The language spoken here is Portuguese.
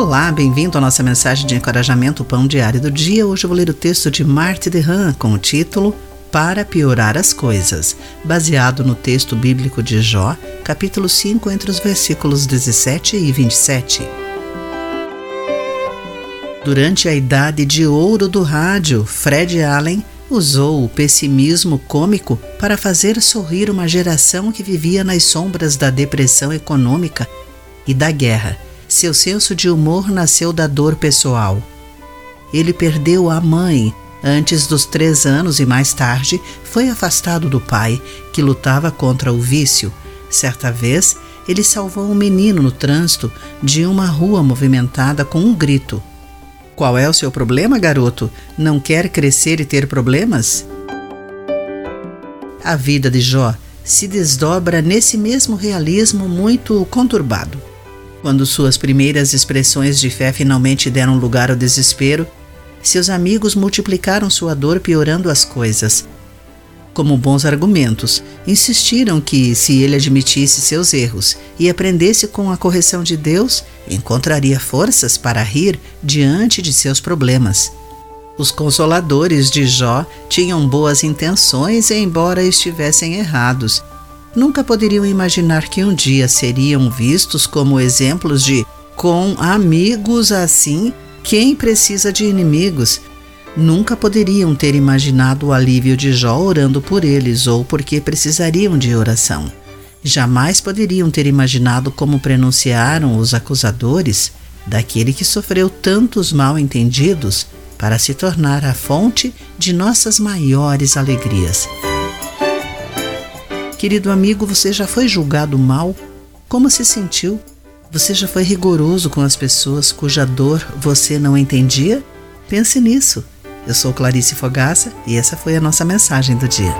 Olá, bem-vindo à nossa mensagem de encorajamento Pão Diário do Dia. Hoje eu vou ler o texto de Marty DeHaan com o título Para Piorar as Coisas, baseado no texto bíblico de Jó, capítulo 5, entre os versículos 17 e 27. Durante a idade de ouro do rádio, Fred Allen usou o pessimismo cômico para fazer sorrir uma geração que vivia nas sombras da depressão econômica e da guerra. Seu senso de humor nasceu da dor pessoal. Ele perdeu a mãe antes dos três anos e mais tarde foi afastado do pai, que lutava contra o vício. Certa vez, ele salvou um menino no trânsito de uma rua movimentada com um grito. Qual é o seu problema, garoto? Não quer crescer e ter problemas? A vida de Jó se desdobra nesse mesmo realismo muito conturbado. Quando suas primeiras expressões de fé finalmente deram lugar ao desespero, seus amigos multiplicaram sua dor piorando as coisas como bons argumentos, insistiram que, se ele admitisse seus erros e aprendesse com a correção de Deus, encontraria forças para rir diante de seus problemas. Os consoladores de Jó tinham boas intenções, embora estivessem errados. Nunca poderiam imaginar que um dia seriam vistos como exemplos de com amigos assim, quem precisa de inimigos? nunca poderiam ter imaginado o alívio de Jó orando por eles ou porque precisariam de oração. Jamais poderiam ter imaginado como pronunciaram os acusadores daquele que sofreu tantos mal-entendidos para se tornar a fonte de nossas maiores alegrias. Querido amigo, você já foi julgado mal? Como se sentiu? Você já foi rigoroso com as pessoas cuja dor você não entendia? Pense nisso. Eu sou Clarice Fogaça e essa foi a nossa mensagem do dia.